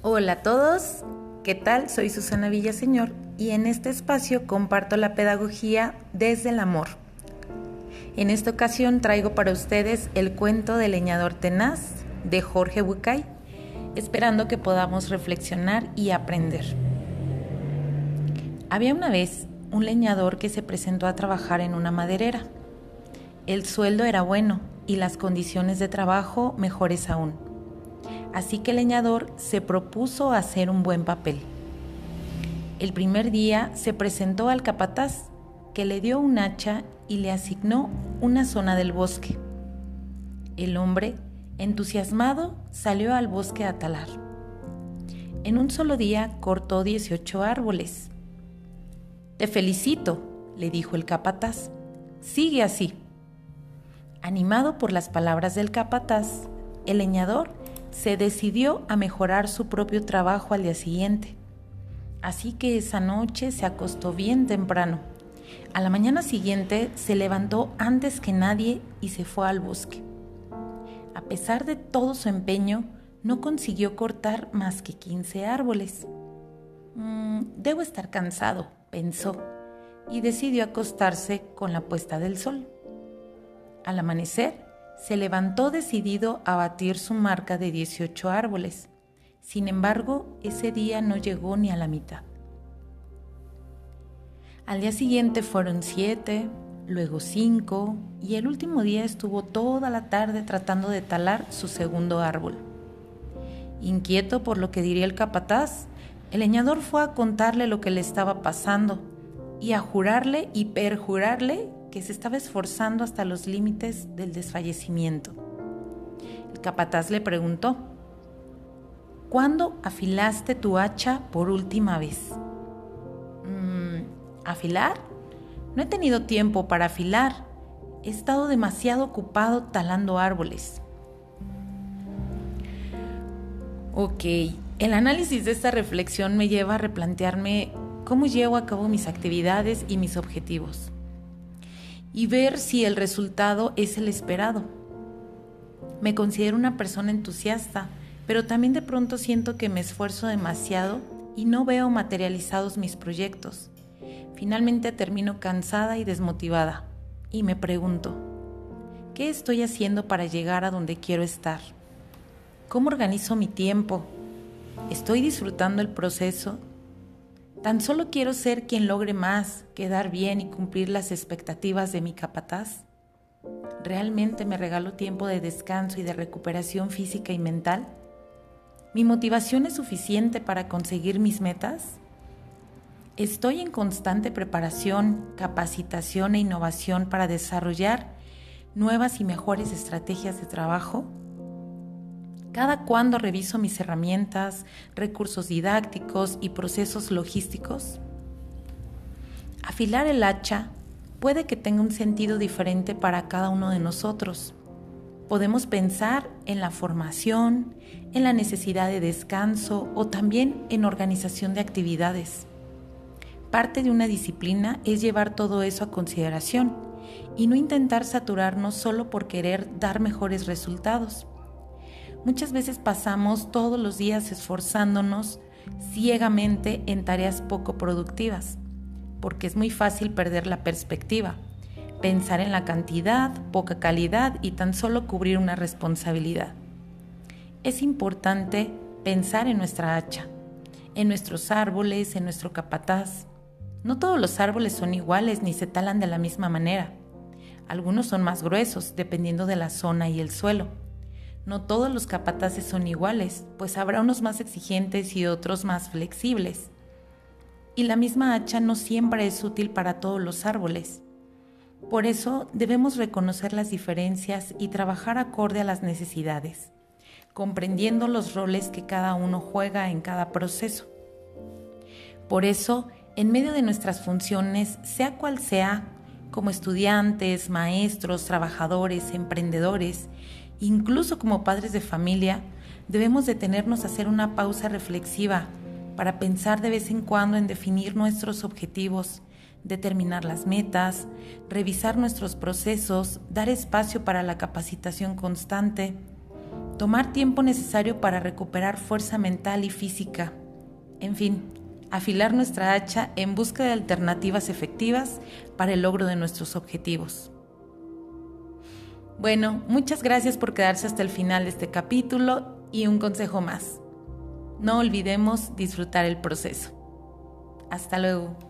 Hola a todos, ¿qué tal? Soy Susana Villaseñor y en este espacio comparto la pedagogía desde el amor. En esta ocasión traigo para ustedes el cuento del leñador tenaz de Jorge Bucay, esperando que podamos reflexionar y aprender. Había una vez un leñador que se presentó a trabajar en una maderera. El sueldo era bueno y las condiciones de trabajo mejores aún así que el leñador se propuso hacer un buen papel. El primer día se presentó al capataz, que le dio un hacha y le asignó una zona del bosque. El hombre, entusiasmado, salió al bosque a talar. En un solo día cortó 18 árboles. Te felicito, le dijo el capataz. Sigue así. Animado por las palabras del capataz, el leñador se decidió a mejorar su propio trabajo al día siguiente. Así que esa noche se acostó bien temprano. A la mañana siguiente se levantó antes que nadie y se fue al bosque. A pesar de todo su empeño, no consiguió cortar más que 15 árboles. Mm, debo estar cansado, pensó, y decidió acostarse con la puesta del sol. Al amanecer, se levantó decidido a batir su marca de 18 árboles. Sin embargo, ese día no llegó ni a la mitad. Al día siguiente fueron siete, luego cinco, y el último día estuvo toda la tarde tratando de talar su segundo árbol. Inquieto por lo que diría el capataz, el leñador fue a contarle lo que le estaba pasando y a jurarle y perjurarle que se estaba esforzando hasta los límites del desfallecimiento. El capataz le preguntó, ¿cuándo afilaste tu hacha por última vez? Mm, ¿Afilar? No he tenido tiempo para afilar. He estado demasiado ocupado talando árboles. Ok, el análisis de esta reflexión me lleva a replantearme cómo llevo a cabo mis actividades y mis objetivos y ver si el resultado es el esperado. Me considero una persona entusiasta, pero también de pronto siento que me esfuerzo demasiado y no veo materializados mis proyectos. Finalmente termino cansada y desmotivada y me pregunto, ¿qué estoy haciendo para llegar a donde quiero estar? ¿Cómo organizo mi tiempo? ¿Estoy disfrutando el proceso Tan solo quiero ser quien logre más, quedar bien y cumplir las expectativas de mi capataz. ¿Realmente me regalo tiempo de descanso y de recuperación física y mental? ¿Mi motivación es suficiente para conseguir mis metas? ¿Estoy en constante preparación, capacitación e innovación para desarrollar nuevas y mejores estrategias de trabajo? Cada cuando reviso mis herramientas, recursos didácticos y procesos logísticos. Afilar el hacha puede que tenga un sentido diferente para cada uno de nosotros. Podemos pensar en la formación, en la necesidad de descanso o también en organización de actividades. Parte de una disciplina es llevar todo eso a consideración y no intentar saturarnos solo por querer dar mejores resultados. Muchas veces pasamos todos los días esforzándonos ciegamente en tareas poco productivas, porque es muy fácil perder la perspectiva, pensar en la cantidad, poca calidad y tan solo cubrir una responsabilidad. Es importante pensar en nuestra hacha, en nuestros árboles, en nuestro capataz. No todos los árboles son iguales ni se talan de la misma manera. Algunos son más gruesos, dependiendo de la zona y el suelo. No todos los capataces son iguales, pues habrá unos más exigentes y otros más flexibles. Y la misma hacha no siempre es útil para todos los árboles. Por eso debemos reconocer las diferencias y trabajar acorde a las necesidades, comprendiendo los roles que cada uno juega en cada proceso. Por eso, en medio de nuestras funciones, sea cual sea, como estudiantes, maestros, trabajadores, emprendedores, Incluso como padres de familia, debemos detenernos a hacer una pausa reflexiva para pensar de vez en cuando en definir nuestros objetivos, determinar las metas, revisar nuestros procesos, dar espacio para la capacitación constante tomar tiempo necesario para recuperar fuerza mental y física, en fin, afilar nuestra hacha en busca de alternativas efectivas para el logro de nuestros objetivos. Bueno, muchas gracias por quedarse hasta el final de este capítulo y un consejo más. No olvidemos disfrutar el proceso. Hasta luego.